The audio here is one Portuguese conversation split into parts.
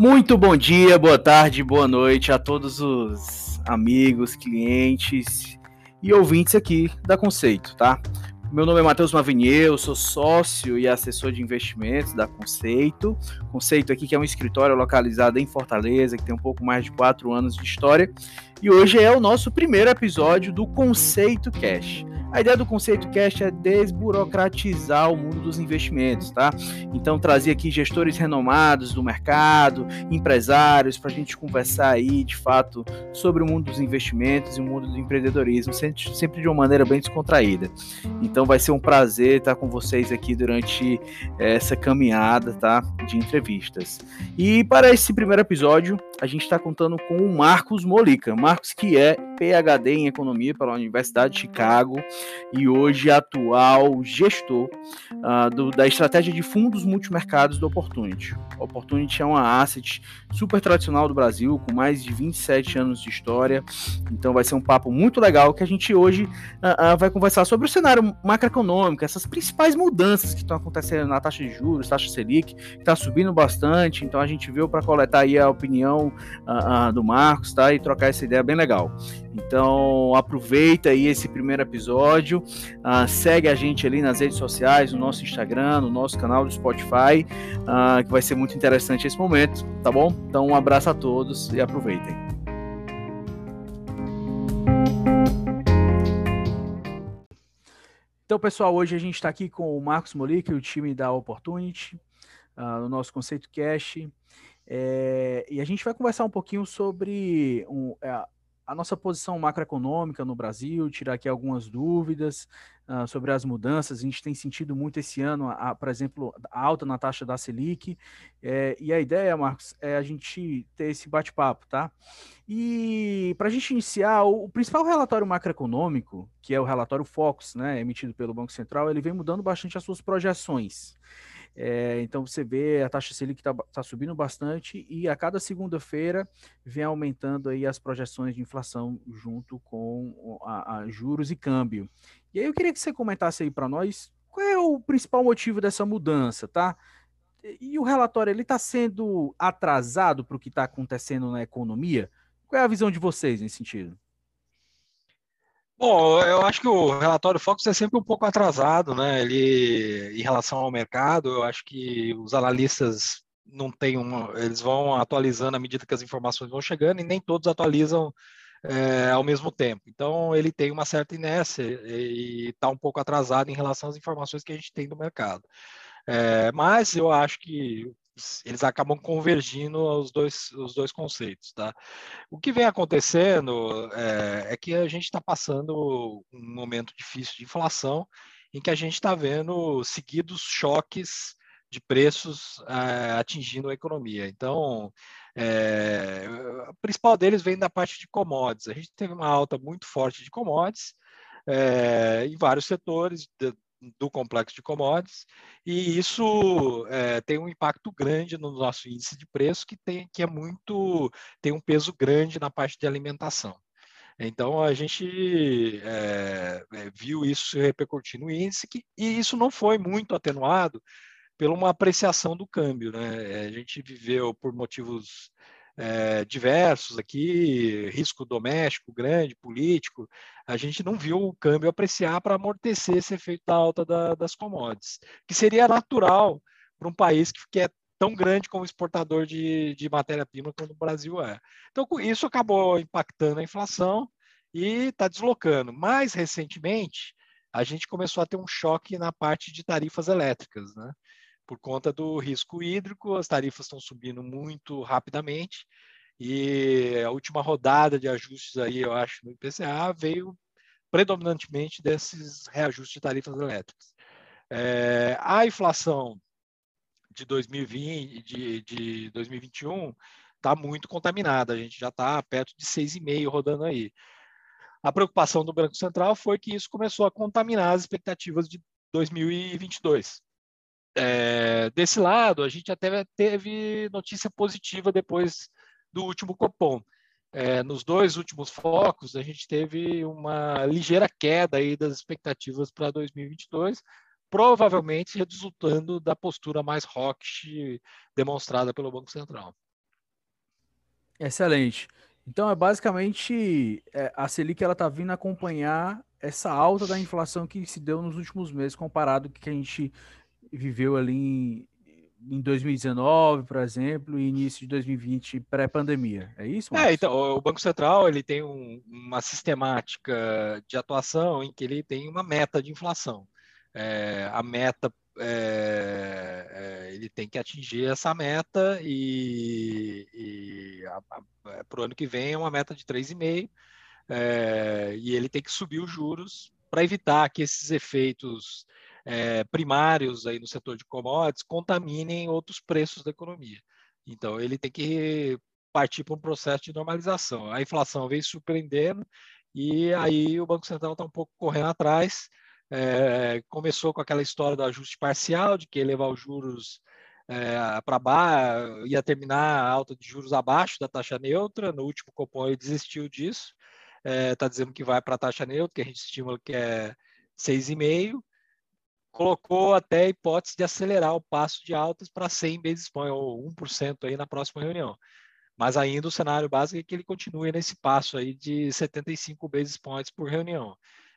Muito bom dia, boa tarde, boa noite a todos os amigos, clientes e ouvintes aqui da Conceito, tá? Meu nome é Matheus Mavinier, eu sou sócio e assessor de investimentos da Conceito. Conceito aqui que é um escritório localizado em Fortaleza, que tem um pouco mais de quatro anos de história. E hoje é o nosso primeiro episódio do Conceito Cash. A ideia do Conceito Cash é desburocratizar o mundo dos investimentos, tá? Então, trazer aqui gestores renomados do mercado, empresários, para a gente conversar aí, de fato, sobre o mundo dos investimentos e o mundo do empreendedorismo, sempre, de uma maneira bem descontraída. Então, vai ser um prazer estar com vocês aqui durante essa caminhada, tá? De entrevistas. E para esse primeiro episódio, a gente está contando com o Marcos Molica. Marcos, que é PhD em Economia pela Universidade de Chicago e hoje atual gestor uh, do, da estratégia de fundos multimercados do Opportunity. O Opportunity é uma asset super tradicional do Brasil, com mais de 27 anos de história, então vai ser um papo muito legal que a gente hoje uh, uh, vai conversar sobre o cenário macroeconômico, essas principais mudanças que estão acontecendo na taxa de juros, taxa Selic, que está subindo bastante, então a gente veio para coletar aí a opinião do Marcos, tá? E trocar essa ideia bem legal. Então aproveita aí esse primeiro episódio, uh, segue a gente ali nas redes sociais, no nosso Instagram, no nosso canal do Spotify, uh, que vai ser muito interessante esse momento, tá bom? Então um abraço a todos e aproveitem. Então, pessoal, hoje a gente está aqui com o Marcos Molic, o time da Opportunity, uh, no nosso Conceito Cash. É, e a gente vai conversar um pouquinho sobre um, é, a nossa posição macroeconômica no Brasil, tirar aqui algumas dúvidas uh, sobre as mudanças. A gente tem sentido muito esse ano, a, a, por exemplo, a alta na taxa da Selic. É, e a ideia, Marcos, é a gente ter esse bate-papo, tá? E para a gente iniciar, o, o, principal relatório macroeconômico, que é o relatório Focus, né, emitido pelo Banco Central, ele vem mudando bastante as suas projeções. É, então você vê a taxa Selic está tá subindo bastante e a cada segunda-feira vem aumentando aí as projeções de inflação junto com a, a juros e câmbio. E aí eu queria que você comentasse aí para nós qual é o principal motivo dessa mudança, tá? E o relatório ele está sendo atrasado para o que está acontecendo na economia? Qual é a visão de vocês nesse sentido? Bom, eu acho que o relatório Focus é sempre um pouco atrasado, né? Ele, em relação ao mercado, eu acho que os analistas não têm uma, eles vão atualizando à medida que as informações vão chegando e nem todos atualizam é, ao mesmo tempo. Então, ele tem uma certa inércia e está um pouco atrasado em relação às informações que a gente tem do mercado. É, mas eu acho que eles acabam convergindo os dois, os dois conceitos, tá? O que vem acontecendo é, é que a gente está passando um momento difícil de inflação, em que a gente está vendo seguidos choques de preços é, atingindo a economia. Então, é, o principal deles vem da parte de commodities. A gente teve uma alta muito forte de commodities é, em vários setores, do complexo de commodities, e isso é, tem um impacto grande no nosso índice de preço, que, tem, que é muito, tem um peso grande na parte de alimentação. Então, a gente é, viu isso repercutir no índice, que, e isso não foi muito atenuado pela uma apreciação do câmbio. Né? A gente viveu por motivos é, diversos aqui, risco doméstico grande, político, a gente não viu o câmbio apreciar para amortecer esse efeito da alta da, das commodities, que seria natural para um país que, que é tão grande como exportador de, de matéria-prima como o Brasil é. Então, isso acabou impactando a inflação e está deslocando. Mais recentemente, a gente começou a ter um choque na parte de tarifas elétricas, né? Por conta do risco hídrico, as tarifas estão subindo muito rapidamente e a última rodada de ajustes aí, eu acho, no IPCA veio predominantemente desses reajustes de tarifas elétricas. É, a inflação de 2020, de, de 2021 está muito contaminada, a gente já está perto de 6,5 rodando aí. A preocupação do Banco Central foi que isso começou a contaminar as expectativas de 2022. É, desse lado, a gente até teve notícia positiva depois do último Copom. É, nos dois últimos focos, a gente teve uma ligeira queda aí das expectativas para 2022, provavelmente resultando da postura mais hawkish demonstrada pelo Banco Central. Excelente. Então é basicamente é, a Selic ela está vindo acompanhar essa alta da inflação que se deu nos últimos meses comparado com o que a gente viveu ali em, em 2019, por exemplo, e início de 2020 pré-pandemia. É isso? Marcos? É, então o Banco Central ele tem um, uma sistemática de atuação em que ele tem uma meta de inflação. É, a meta é, é, ele tem que atingir essa meta e, e para o ano que vem é uma meta de 3,5 é, e ele tem que subir os juros para evitar que esses efeitos é, primários aí no setor de commodities contaminem outros preços da economia. Então ele tem que partir para um processo de normalização. A inflação vem surpreendendo e aí o Banco Central está um pouco correndo atrás é, começou com aquela história do ajuste parcial, de que levar os juros é, para baixo, ia terminar a alta de juros abaixo da taxa neutra. No último Copom ele desistiu disso, está é, dizendo que vai para a taxa neutra, que a gente estima que é 6,5. Colocou até a hipótese de acelerar o passo de altas para 100 basis points, ou 1% aí na próxima reunião. Mas ainda o cenário básico é que ele continue nesse passo aí de 75 basis points por reunião.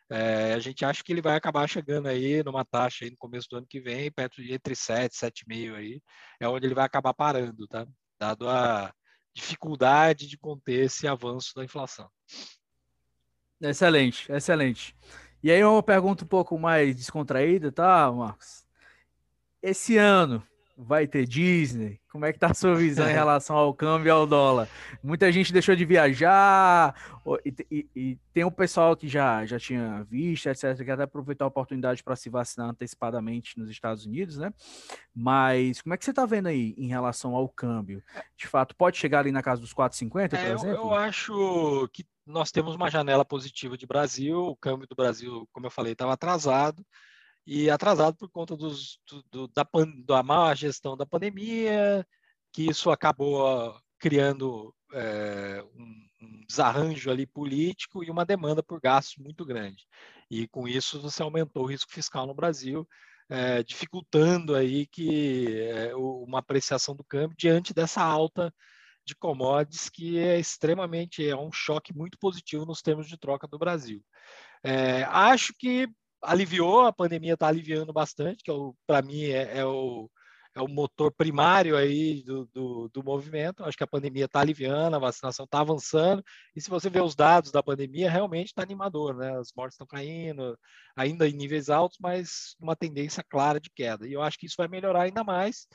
É, a gente acha que ele vai acabar chegando aí numa taxa aí no começo do ano que vem, perto de entre 7, 7,5 aí, é onde ele vai acabar parando, tá? Dado a dificuldade de conter esse avanço da inflação. Excelente, excelente. E aí uma pergunta um pouco mais descontraída, tá, Marcos? Esse ano, vai ter Disney? Como é que tá a sua visão em relação ao câmbio e ao dólar? Muita gente deixou de viajar, e, e, e tem o um pessoal que já, já tinha visto, etc., que até aproveitou a oportunidade para se vacinar antecipadamente nos Estados Unidos, né? Mas como é que você está vendo aí em relação ao câmbio? De fato, pode chegar ali na casa dos 4,50, por é, exemplo? Eu, eu acho que nós temos uma janela positiva de Brasil, o câmbio do Brasil, como eu falei, estava atrasado, e atrasado por conta dos, do, da, da má gestão da pandemia, que isso acabou criando é, um, um, desarranjo ali político e uma demanda por gastos muito grande. E com isso você aumentou o risco fiscal no Brasil, é, dificultando aí que é, uma apreciação do câmbio diante dessa alta de commodities que é extremamente é um choque muito positivo nos termos de troca do Brasil. É, acho que aliviou, a pandemia está aliviando bastante, que é para mim é, é, o, é o motor primário aí do, do, do movimento. Acho que a pandemia está aliviando, a vacinação está avançando, e se você ver os dados da pandemia, realmente está animador, né? As mortes estão caindo, ainda em níveis altos, mas uma tendência clara de queda. E eu acho que isso vai melhorar ainda mais.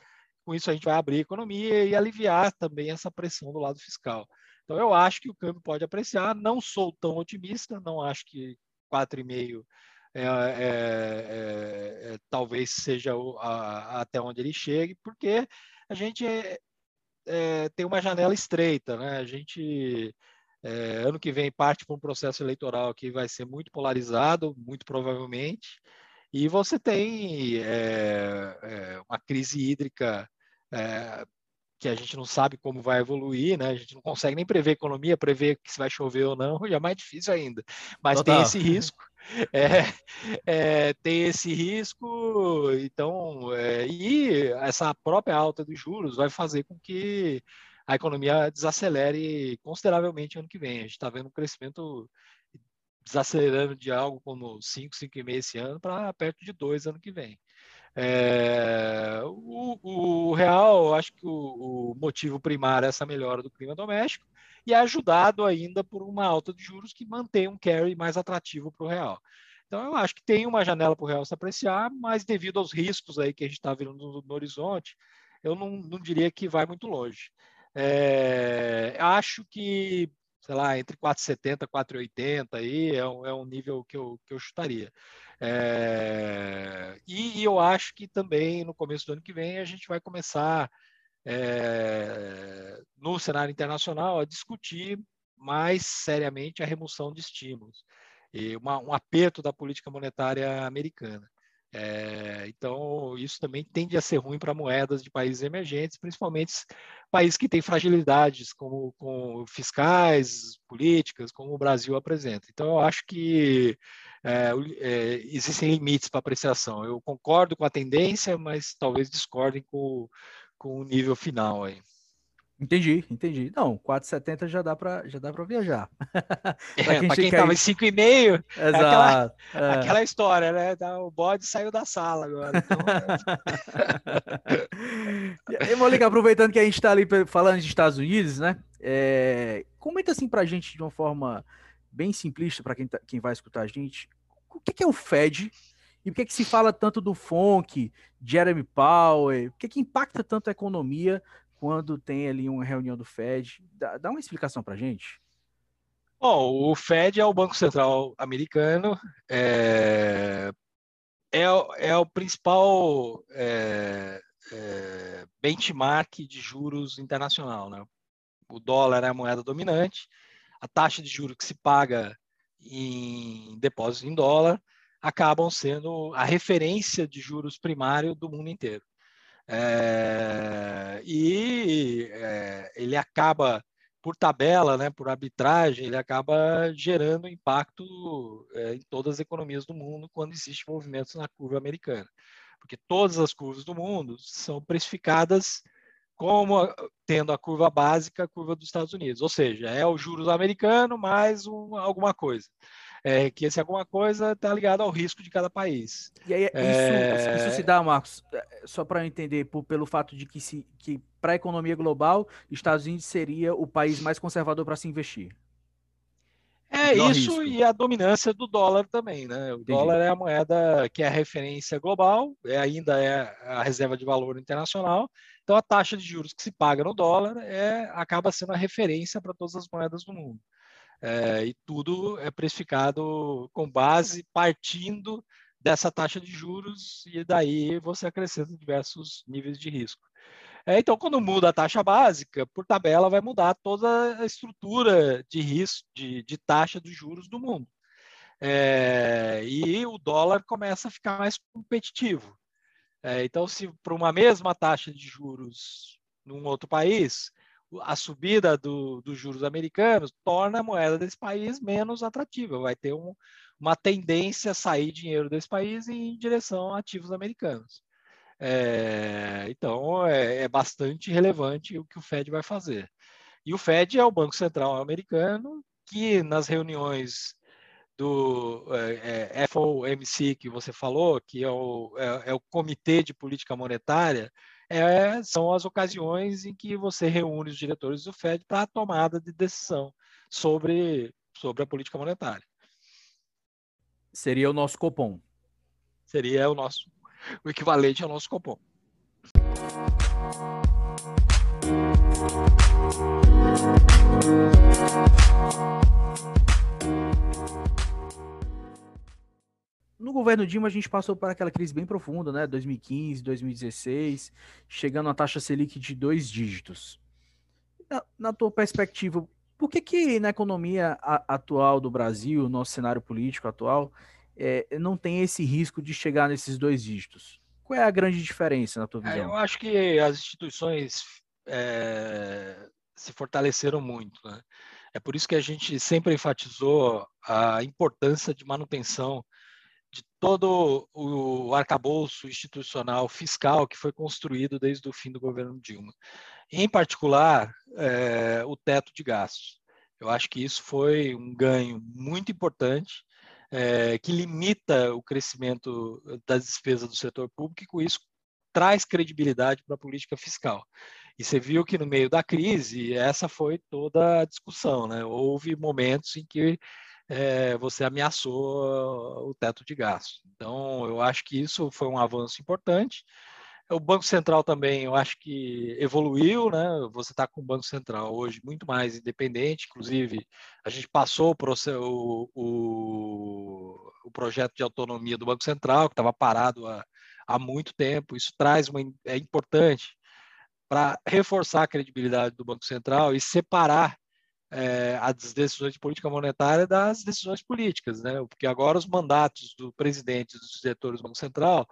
Com isso, a gente vai abrir a economia e aliviar também essa pressão do lado fiscal. Então, eu acho que o câmbio pode apreciar. Não sou tão otimista, não acho que 4,5 é, é, é, é, talvez seja a, até onde ele chegue, porque a gente é, é, tem uma janela estreita, né? A gente ano que vem parte para um processo eleitoral que vai ser muito polarizado, muito provavelmente, e você tem uma crise hídrica que a gente não sabe como vai evoluir, né? A gente não consegue nem prever a economia, prever que se vai chover ou não, já é mais difícil ainda. Mas Total. tem esse risco. É, é, tem esse risco, então, é, e essa própria alta dos juros vai fazer com que a economia desacelere consideravelmente ano que vem. A gente está vendo um crescimento desacelerando de algo como 5, 5,5 esse ano para perto de 2 ano que vem. É, o, o, real, acho que o, o, motivo primário é essa melhora do clima doméstico e é ajudado ainda por uma alta de juros que mantém um carry mais atrativo para o real. Então, eu acho que tem uma janela para o real se apreciar, mas devido aos riscos aí que a gente está vendo no, no, horizonte, eu não, não, diria que vai muito longe. É, acho que, sei lá, entre 4,70 e 4,80 aí é um, é um nível que eu, que eu chutaria. É, e, e, eu acho que também no começo do ano que vem a gente vai começar é, no cenário internacional a discutir mais seriamente a remoção de estímulos e uma, um aperto da política monetária americana. É, então, isso também tende a ser ruim para moedas de países emergentes, principalmente países que têm fragilidades como, como fiscais, políticas, como o Brasil apresenta. Então, eu acho que é, é, existem limites para apreciação. Eu concordo com a tendência, mas talvez discordem com, com o nível final aí. Entendi, entendi. Não, 4,70 já dá para já dá para viajar. para quem, estava em 5,5, é aquela, é. aquela história, né? Tá, o bode saiu da sala agora. Então... Eu vou ligar, aproveitando que a gente está ali falando de Estados Unidos, né? É, comenta assim para a gente de uma forma bem simplista para quem, tá, quem vai escutar a gente. O que, que é o Fed por que, que se fala tanto do FONC, Jeremy Powell? Por que, que impacta tanto a economia quando tem ali uma reunião do Fed? Dá, dá uma explicação para gente. Bom, o Fed é o Banco Central americano, é, é, é o principal é, é, benchmark de juros internacional. Né? O dólar é a moeda dominante, a taxa de juros que se paga em depósitos em dólar acabam sendo a referência de juros primário do mundo inteiro. É, e é, ele acaba, por tabela, né, por arbitragem, ele acaba gerando impacto é, em todas as economias do mundo quando existem movimentos na curva americana. Porque todas as curvas do mundo são precificadas como tendo a curva básica, a curva dos Estados Unidos, ou seja, é o juros americano mais um, alguma coisa é, que esse alguma coisa está ligado ao risco de cada país. E aí, é... isso, isso, se dá, Marcos, é, só para eu entender, por, pelo fato de que, se, que para a economia global, Estados Unidos seria o país mais conservador para se investir. É isso risco. e a dominância do dólar também, né? O Entendi. dólar é a moeda que é a referência global, é, ainda é a reserva de valor internacional. Então a taxa de juros que se paga no dólar é acaba sendo a referência para todas as moedas do mundo. É, e tudo é precificado com base partindo dessa taxa de juros e daí você acrescenta diversos níveis de risco. É, então, quando muda a taxa básica, por tabela vai mudar toda a estrutura de risco, de, de taxa de juros do mundo. É, e o dólar começa a ficar mais competitivo. É, então, se para uma mesma taxa de juros num outro país, a subida do, dos juros americanos torna a moeda desse país menos atrativa. Vai ter um, uma tendência a sair dinheiro desse país em direção a ativos americanos. É, então, é, é, bastante relevante o que o Fed vai fazer. E o Fed é o Banco Central americano que, nas reuniões do é, é FOMC que você falou, que é o, é, é o Comitê de Política Monetária, é, são as ocasiões em que você reúne os diretores do Fed para a tomada de decisão sobre, sobre a política monetária. Seria o nosso Copom. Seria o nosso o equivalente ao nosso Copom. No governo Dilma a gente passou por aquela crise bem profunda, né? 2015, 2016, chegando a taxa Selic de dois dígitos. Na, na tua perspectiva, por que que na economia atual do Brasil, nosso cenário político atual, é, não tem esse risco de chegar nesses dois dígitos? Qual é a grande diferença na tua é, visão? É, eu acho que as instituições é, se fortaleceram muito, né? É por isso que a gente sempre enfatizou a importância de manutenção de todo o arcabouço institucional fiscal que foi construído desde o fim do governo Dilma. Em particular, é, o teto de gastos. Eu acho que isso foi um ganho muito importante, é, que limita o crescimento das despesas do setor público e, com isso, traz credibilidade para a política fiscal. E você viu que no meio da crise, essa foi toda a discussão. Né? Houve momentos em que é, você ameaçou o teto de gastos. Então, eu acho que isso foi um avanço importante. O Banco Central também, eu acho que evoluiu, né? Você está com o Banco Central hoje muito mais independente, inclusive a gente passou o, o, o projeto de autonomia do Banco Central, que estava parado há, há muito tempo. Isso traz uma, é importante para reforçar a credibilidade do Banco Central e separar é, as decisões de política monetária das decisões políticas, né? Porque agora os mandatos do presidente e dos diretores do Banco Central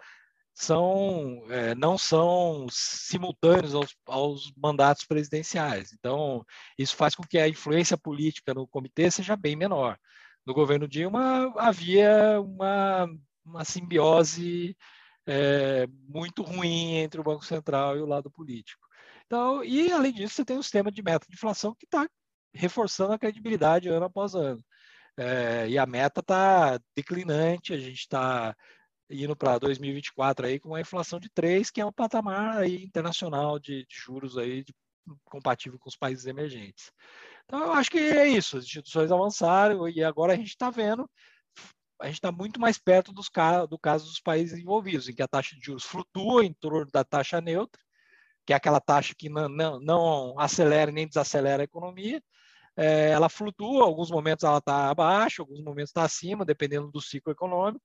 são é, não são simultâneos aos, aos, mandatos presidenciais. Então, isso faz com que a influência política no comitê seja bem menor. No governo Dilma havia uma, uma simbiose é, muito ruim entre o Banco Central e o lado político. Então, e além disso, você tem o sistema de meta de inflação que está reforçando a credibilidade ano após ano. É, e a meta está declinante, a gente está indo para 2024 aí com uma inflação de 3, que é um patamar aí internacional de, de juros aí de, compatível com os países emergentes. Então, eu acho que é isso, as instituições avançaram e agora a gente está vendo, a gente está muito mais perto dos, do caso dos países envolvidos, em que a taxa de juros flutua em torno da taxa neutra, que é aquela taxa que não, não, não acelera nem desacelera a economia, é, ela flutua, alguns momentos ela está abaixo, alguns momentos está acima, dependendo do ciclo econômico,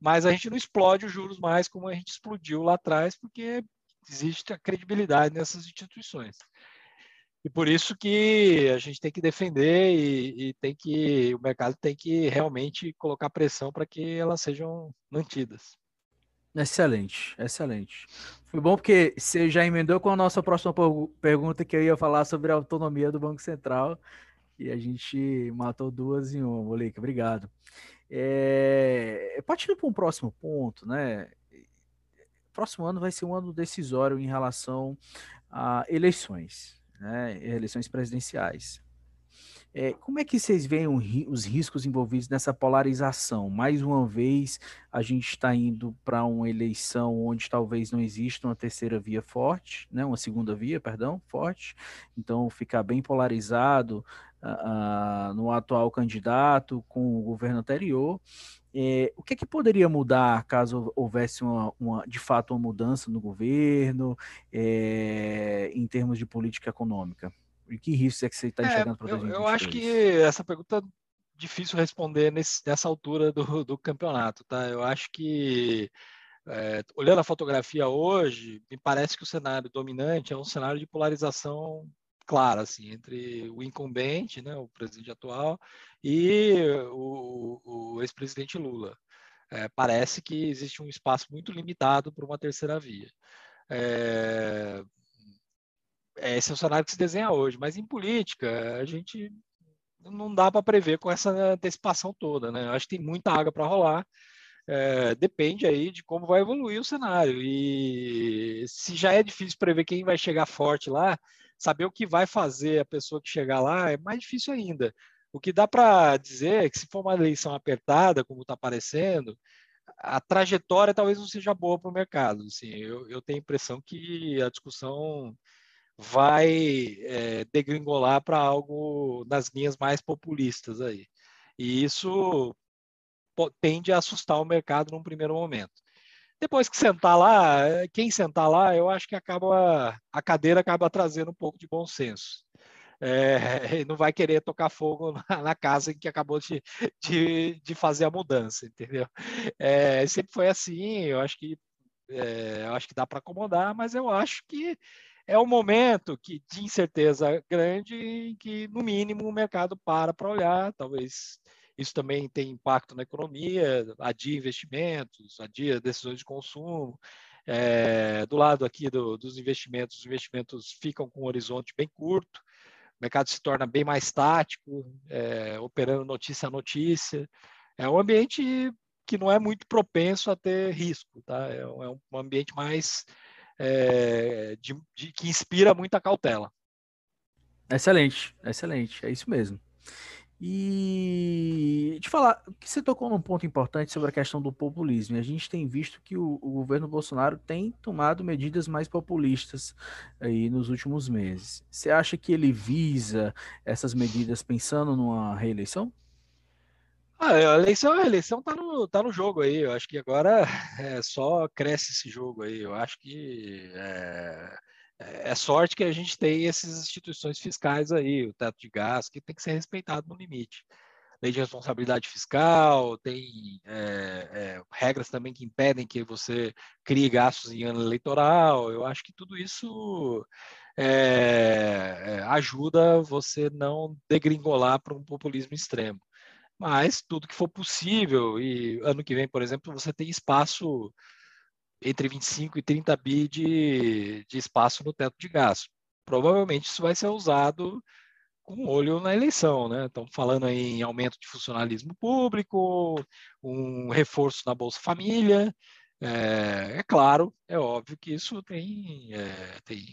mas a gente não explode os juros mais como a gente explodiu lá atrás, porque existe a credibilidade nessas instituições. E por isso que a gente tem que defender e, e tem que o mercado tem que realmente colocar pressão para que elas sejam mantidas. Excelente, excelente. Foi bom porque você já emendou com a nossa próxima pergunta que eu ia falar sobre a autonomia do Banco Central e a gente matou duas em uma, Molica. Obrigado. É, partindo para um próximo ponto, né? Próximo ano vai ser um ano decisório em relação a eleições, né? Eleições presidenciais. É, como é que vocês veem os riscos envolvidos nessa polarização? Mais uma vez, a gente está indo para uma eleição onde talvez não exista uma terceira via forte, né? uma segunda via, perdão, forte. Então, ficar bem polarizado uh, no atual candidato com o governo anterior. É, o que, é que poderia mudar caso houvesse uma, uma, de fato uma mudança no governo é, em termos de política econômica? E que riscos é que você está é, enxergando para eu, eu acho que essa pergunta é difícil responder nesse, nessa altura do, do campeonato, tá? Eu acho que é, olhando a fotografia hoje, me parece que o cenário dominante é um cenário de polarização clara, assim, entre o incumbente, né, o presidente atual, e o, o ex-presidente Lula. É, parece que existe um espaço muito limitado para uma terceira via. É, é, esse é o cenário que se desenha hoje. Mas em política, a gente não dá para prever com essa antecipação toda. Né? Eu acho que tem muita água para rolar. É, depende aí de como vai evoluir o cenário. E se já é difícil prever quem vai chegar forte lá, saber o que vai fazer a pessoa que chegar lá é mais difícil ainda. O que dá para dizer é que se for uma eleição apertada, como está aparecendo, a trajetória talvez não seja boa para o mercado. Assim, eu, eu, tenho a impressão que a discussão vai é, degringolar para algo nas linhas mais populistas aí. E isso tende a assustar o mercado num primeiro momento. Depois que sentar lá, quem sentar lá, eu acho que acaba a cadeira acaba trazendo um pouco de bom senso. É, não vai querer tocar fogo na, casa que acabou de, de, de, fazer a mudança, entendeu? É, sempre foi assim, eu acho que é, eu acho que dá para acomodar, mas eu acho que é um momento que, de incerteza grande em que, no mínimo, o mercado para para olhar, talvez isso também tem impacto na economia, adia investimentos, adia decisões de consumo. É, do lado aqui do, dos investimentos, os investimentos ficam com um horizonte bem curto, o mercado se torna bem mais tático, é, operando notícia a notícia. É um ambiente que não é muito propenso a ter risco, tá? É um, é um ambiente mais é, de, de, que inspira muita cautela. Excelente, excelente, é isso mesmo. E te falar, que você tocou num ponto importante sobre a questão do populismo. A gente tem visto que o, o, governo Bolsonaro tem tomado medidas mais populistas aí nos últimos meses. Você acha que ele visa essas medidas pensando numa reeleição? Ah, a eleição, a eleição tá no, tá no jogo aí. Eu acho que agora é, só cresce esse jogo aí. Eu acho que é, é, sorte que a gente tem essas instituições fiscais aí, o teto de gás, que tem que ser respeitado no limite. Lei de responsabilidade fiscal, tem é, é, regras também que impedem que você crie gastos em ano eleitoral. Eu acho que tudo isso é, é, ajuda você não degringolar para um populismo extremo mas tudo que for possível, e ano que vem, por exemplo, você tem espaço entre 25 e 30 bi de, de espaço no teto de gasto. Provavelmente isso vai ser usado com olho na eleição, né? Estamos falando em aumento de funcionalismo público, um reforço na Bolsa Família. É, é claro, é óbvio que isso tem, é, tem,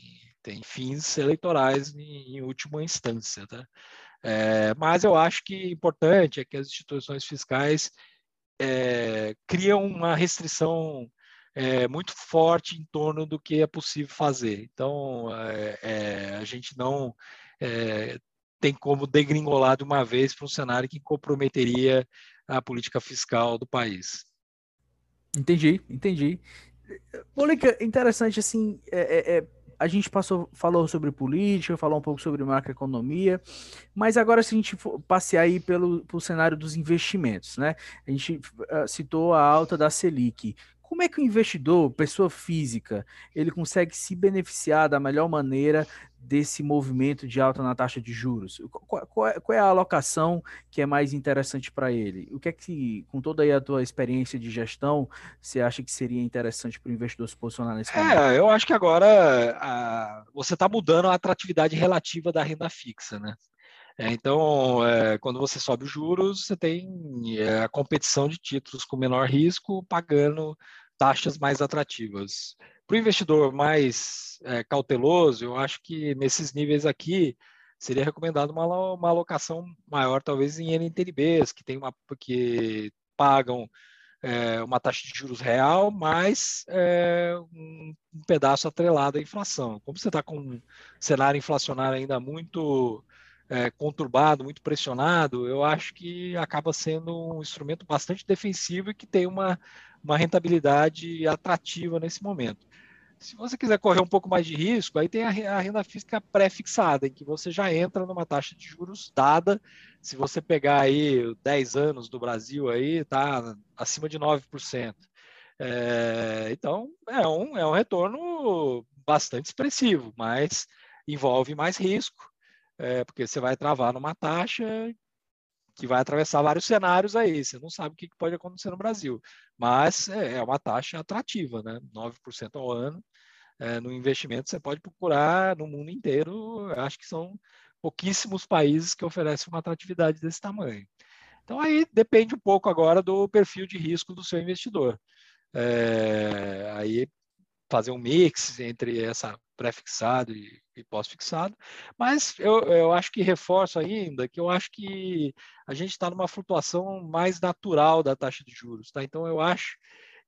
tem fins eleitorais em, em última instância. Tá? É, mas eu acho que importante é que as instituições fiscais é, criam uma restrição é, muito forte em torno do que é possível fazer. Então, é, é, a gente não é, tem como degringolar de uma vez para um cenário que comprometeria a política fiscal do país. Entendi, entendi. Mônica, interessante assim, é, é, a gente passou, falou sobre política, falou um pouco sobre macroeconomia, mas agora se a gente passear aí pelo, pelo cenário dos investimentos, né? A gente uh, citou a alta da Selic. Como é que o investidor, pessoa física, ele consegue se beneficiar da melhor maneira desse movimento de alta na taxa de juros? Qual, qual, é, qual é, a alocação que é mais interessante para ele? O que é que, com toda a tua experiência de gestão, você acha que seria interessante para o investidor se posicionar nesse momento? É, eu acho que agora a, você está mudando a atratividade relativa da renda fixa, né? É, então, é, quando você sobe os juros, você tem é, a competição de títulos com menor risco pagando taxas mais atrativas. Para o investidor mais é, cauteloso, eu acho que nesses níveis aqui seria recomendado uma, uma alocação maior, talvez em NTNBs, que tem uma que pagam é, uma taxa de juros real, mais é, um, um, pedaço atrelado à inflação. Como você está com um cenário inflacionário ainda muito é, conturbado, muito pressionado, eu acho que acaba sendo um instrumento bastante defensivo e que tem uma, uma rentabilidade atrativa nesse momento. Se você quiser correr um pouco mais de risco, aí tem a, renda física pré-fixada, em que você já entra numa taxa de juros dada. Se você pegar aí 10 anos do Brasil, aí está acima de 9%. É, então, é um, é um retorno bastante expressivo, mas envolve mais risco é, porque você vai travar numa taxa que vai atravessar vários cenários aí, você não sabe o que pode acontecer no Brasil, mas é, é uma taxa atrativa, né? 9% ao ano. É, no investimento você pode procurar no mundo inteiro, acho que são pouquíssimos países que oferecem uma atratividade desse tamanho. Então aí depende um pouco agora do perfil de risco do seu investidor. É, aí fazer um mix entre essa pré-fixado e, e pós-fixado, mas eu, eu acho que reforço ainda que eu acho que a gente está numa flutuação mais natural da taxa de juros, tá? Então eu acho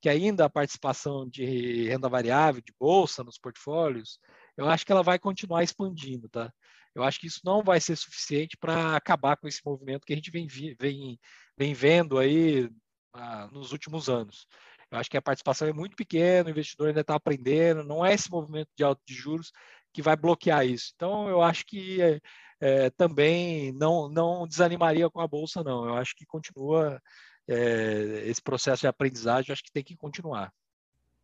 que ainda a participação de renda variável, de bolsa nos portfólios, eu acho que ela vai continuar expandindo, tá? Eu acho que isso não vai ser suficiente para acabar com esse movimento que a gente vem, vem, vem vendo aí ah, nos últimos anos. Eu acho que a participação é muito pequena, o investidor ainda está aprendendo, não é esse movimento de alto de juros que vai bloquear isso. Então, eu acho que é, é, também não, não desanimaria com a Bolsa, não. Eu acho que continua é, esse processo de aprendizagem, acho que tem que continuar.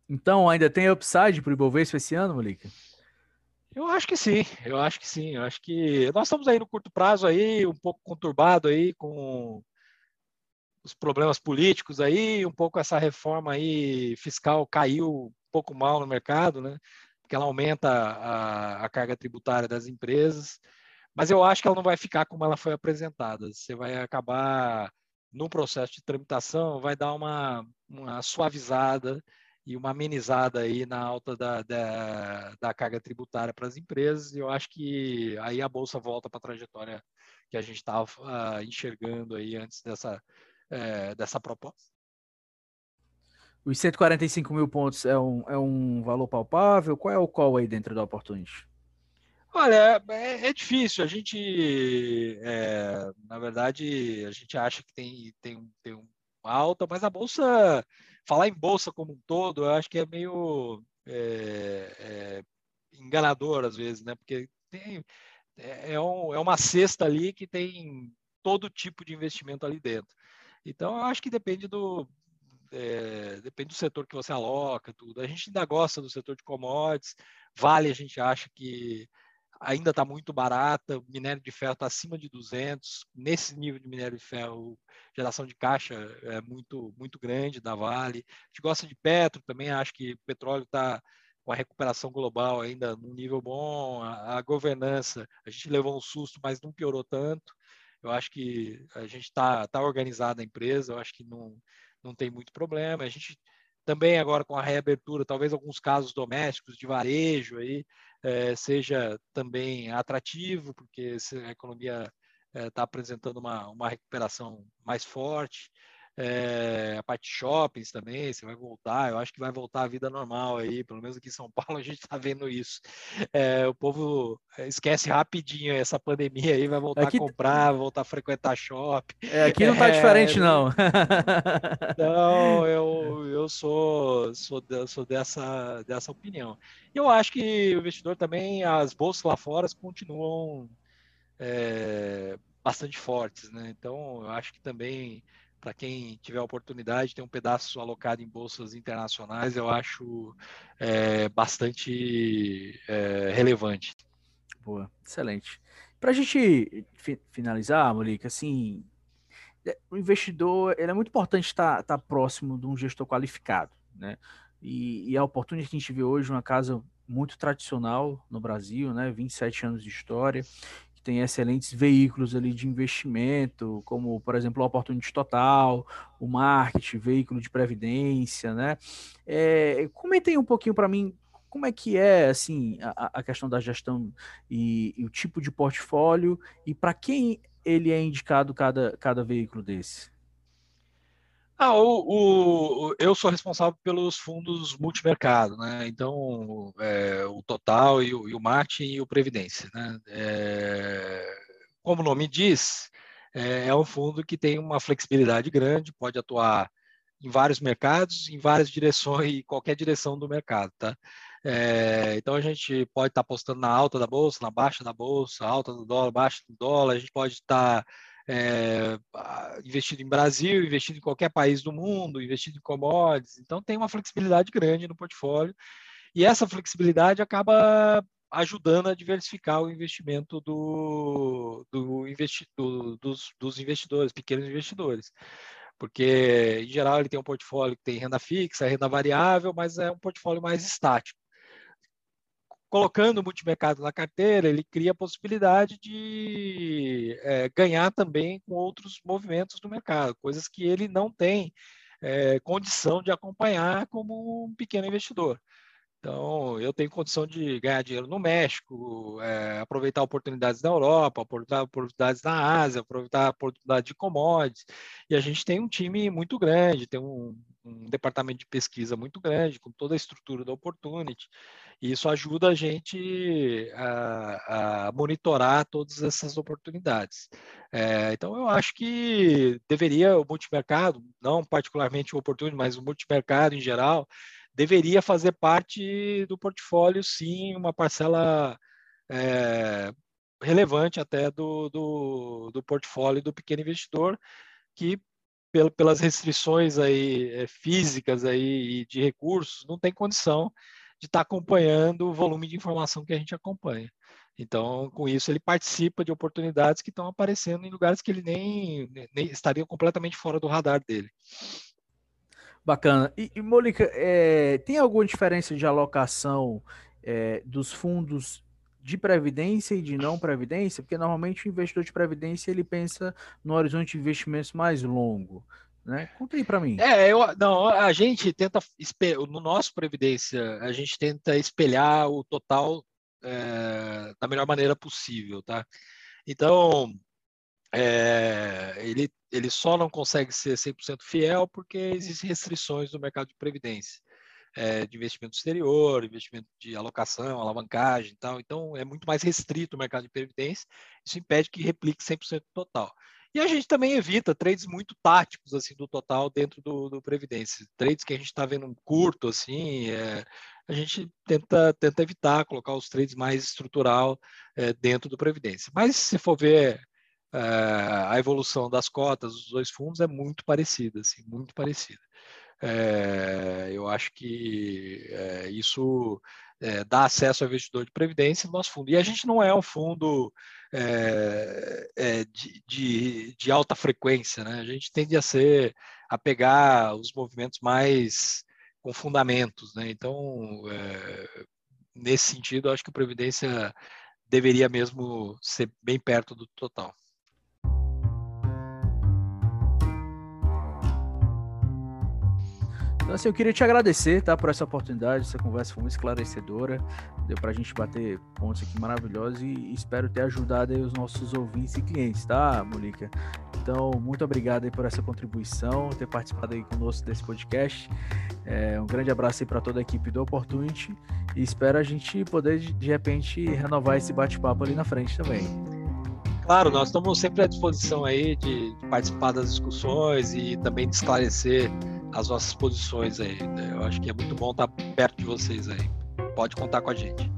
Então, ainda tem upside para o Ibovespa esse ano, Molika? Eu acho que sim, eu acho que sim. Eu acho que nós estamos aí no curto prazo aí, um pouco conturbado aí com os problemas políticos aí, um pouco essa reforma aí fiscal caiu um pouco mal no mercado, né? Porque ela aumenta a, a carga tributária das empresas, mas eu acho que ela não vai ficar como ela foi apresentada. Você vai acabar no processo de tramitação, vai dar uma, uma suavizada e uma amenizada aí na alta da, da, da carga tributária para as empresas. E eu acho que aí a bolsa volta para a trajetória que a gente estava uh, enxergando aí antes dessa é, dessa proposta. Os 145 mil pontos é um, é um valor palpável? Qual é o call aí dentro da Opportunity? Olha, é, é difícil. A gente, é, na verdade, a gente acha que tem, tem, tem uma alta, mas a bolsa, falar em bolsa como um todo, eu acho que é meio é, é enganador às vezes, né? Porque tem, é, é, um, é uma cesta ali que tem todo tipo de investimento ali dentro. Então, eu acho que depende do, é, depende do setor que você aloca, tudo. A gente ainda gosta do setor de commodities, vale a gente acha que ainda está muito barata, minério de ferro está acima de 200, nesse nível de minério de ferro, geração de caixa é muito, muito grande da Vale. A gente gosta de petro também, acho que petróleo está com a recuperação global ainda num nível bom, a, a governança, a gente levou um susto, mas não piorou tanto. Eu acho que a gente está tá organizada a empresa, eu acho que não, não tem muito problema. A gente também agora com a reabertura, talvez alguns casos domésticos de varejo aí é, seja também atrativo, porque a economia está é, apresentando uma, uma recuperação mais forte. É, a parte de shoppings também, você vai voltar, eu acho que vai voltar a vida normal aí, pelo menos aqui em São Paulo a gente está vendo isso. É, o povo esquece rapidinho essa pandemia aí, vai voltar aqui... a comprar, voltar a frequentar shopping. É, aqui não está diferente, não. Não, eu, eu sou, sou, sou dessa, dessa opinião. E eu acho que o investidor também, as bolsas lá fora continuam é, bastante fortes, né? Então, eu acho que também para quem tiver a oportunidade, tem um pedaço alocado em bolsas internacionais, eu acho é, bastante é, relevante. Boa, excelente. Para a gente fi finalizar, Molica, assim, é, o investidor ele é muito importante estar, estar próximo de um gestor qualificado, né? E, e a oportunidade que a gente vê hoje, uma casa muito tradicional no Brasil, né? 27 anos de história, tem excelentes veículos ali de investimento, como, por exemplo, o Opportunity Total, o Market, veículo de previdência, né? É, comentem um pouquinho para mim como é que é assim a, a questão da gestão e, e, o tipo de portfólio e para quem ele é indicado cada, cada veículo desse? Ah, o, o, eu sou responsável pelos fundos multimercado, né? Então, é, o Total e o, e o Martin e o Previdência, né? É, como o nome diz, é, é um fundo que tem uma flexibilidade grande, pode atuar em vários mercados, em várias direções, e qualquer direção do mercado, tá? É, então a gente pode estar apostando na alta da bolsa, na baixa da bolsa, alta do dólar, baixa do dólar, a gente pode estar é, investido em Brasil, investido em qualquer país do mundo, investido em commodities. Então, tem uma flexibilidade grande no portfólio. E essa flexibilidade acaba ajudando a diversificar o investimento do, do investi do, dos, dos investidores, pequenos investidores porque em geral ele tem um portfólio que tem renda fixa, renda variável, mas é um portfólio mais estático colocando o multimercado na carteira, ele cria a possibilidade de é, ganhar também com outros movimentos do mercado, coisas que ele não tem é, condição de acompanhar como um pequeno investidor. Então, eu tenho condição de ganhar dinheiro no México, é, aproveitar oportunidades na Europa, aproveitar oportunidades na Ásia, aproveitar oportunidades de commodities. E a gente tem um time muito grande, tem um, um departamento de pesquisa muito grande, com toda a estrutura da Opportunity. E isso ajuda a gente a, a monitorar todas essas oportunidades. É, então, eu acho que deveria o multimercado, não particularmente o Opportunity, mas o multimercado em geral, deveria fazer parte do portfólio, sim, uma parcela é, relevante até do, do, do, portfólio do pequeno investidor, que pelas restrições aí, é, físicas aí, de recursos, não tem condição de estar tá acompanhando o volume de informação que a gente acompanha. Então, com isso, ele participa de oportunidades que estão aparecendo em lugares que ele nem, nem estaria completamente fora do radar dele. Bacana. E, e Mônica, é, tem alguma diferença de alocação é, dos fundos de previdência e de não previdência? Porque normalmente o investidor de previdência ele pensa no horizonte de investimentos mais longo. Né? Conta aí para mim. É, eu, não, a gente tenta, no nosso Previdência, a gente tenta espelhar o total é, da melhor maneira possível, tá? Então, é, ele, ele só não consegue ser 100% fiel porque existem restrições no mercado de previdência, é, de investimento exterior, investimento de alocação, alavancagem e tal. Então, é muito mais restrito o mercado de previdência. Isso impede que replique 100% total. E a gente também evita trades muito táticos assim do total dentro do, do Previdência. Trades que a gente está vendo curto, assim, é, a gente tenta, tenta evitar colocar os trades mais estrutural é, dentro do Previdência. Mas se for ver é, a evolução das cotas dos dois fundos é muito parecida, assim, muito parecida. É, eu acho que é, isso é, dá acesso ao investidor de previdência no nosso fundo. E a gente não é um fundo é, é, de, de, de, alta frequência, né? A gente tende a ser a pegar os movimentos mais com fundamentos, né? Então, nesse sentido, acho que a previdência deveria mesmo ser bem perto do total. Então, assim, eu queria te agradecer, tá, por essa oportunidade, essa conversa foi muito esclarecedora, deu pra gente bater pontos aqui maravilhosos e espero ter ajudado aí os nossos ouvintes e clientes, tá, Molica? Então, muito obrigado aí por essa contribuição, ter participado aí conosco desse podcast. É, um grande abraço aí para toda a equipe do Opportunity e espero a gente poder, de repente, renovar esse bate-papo ali na frente também. Claro, nós estamos sempre à disposição aí de participar das discussões e também de esclarecer as nossas posições aí. Né? Eu acho que é muito bom estar perto de vocês aí. Pode contar com a gente.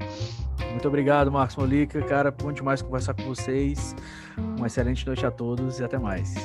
Muito obrigado, Marcos Molica. Cara, bom demais conversar com vocês. Uma excelente noite a todos e até mais.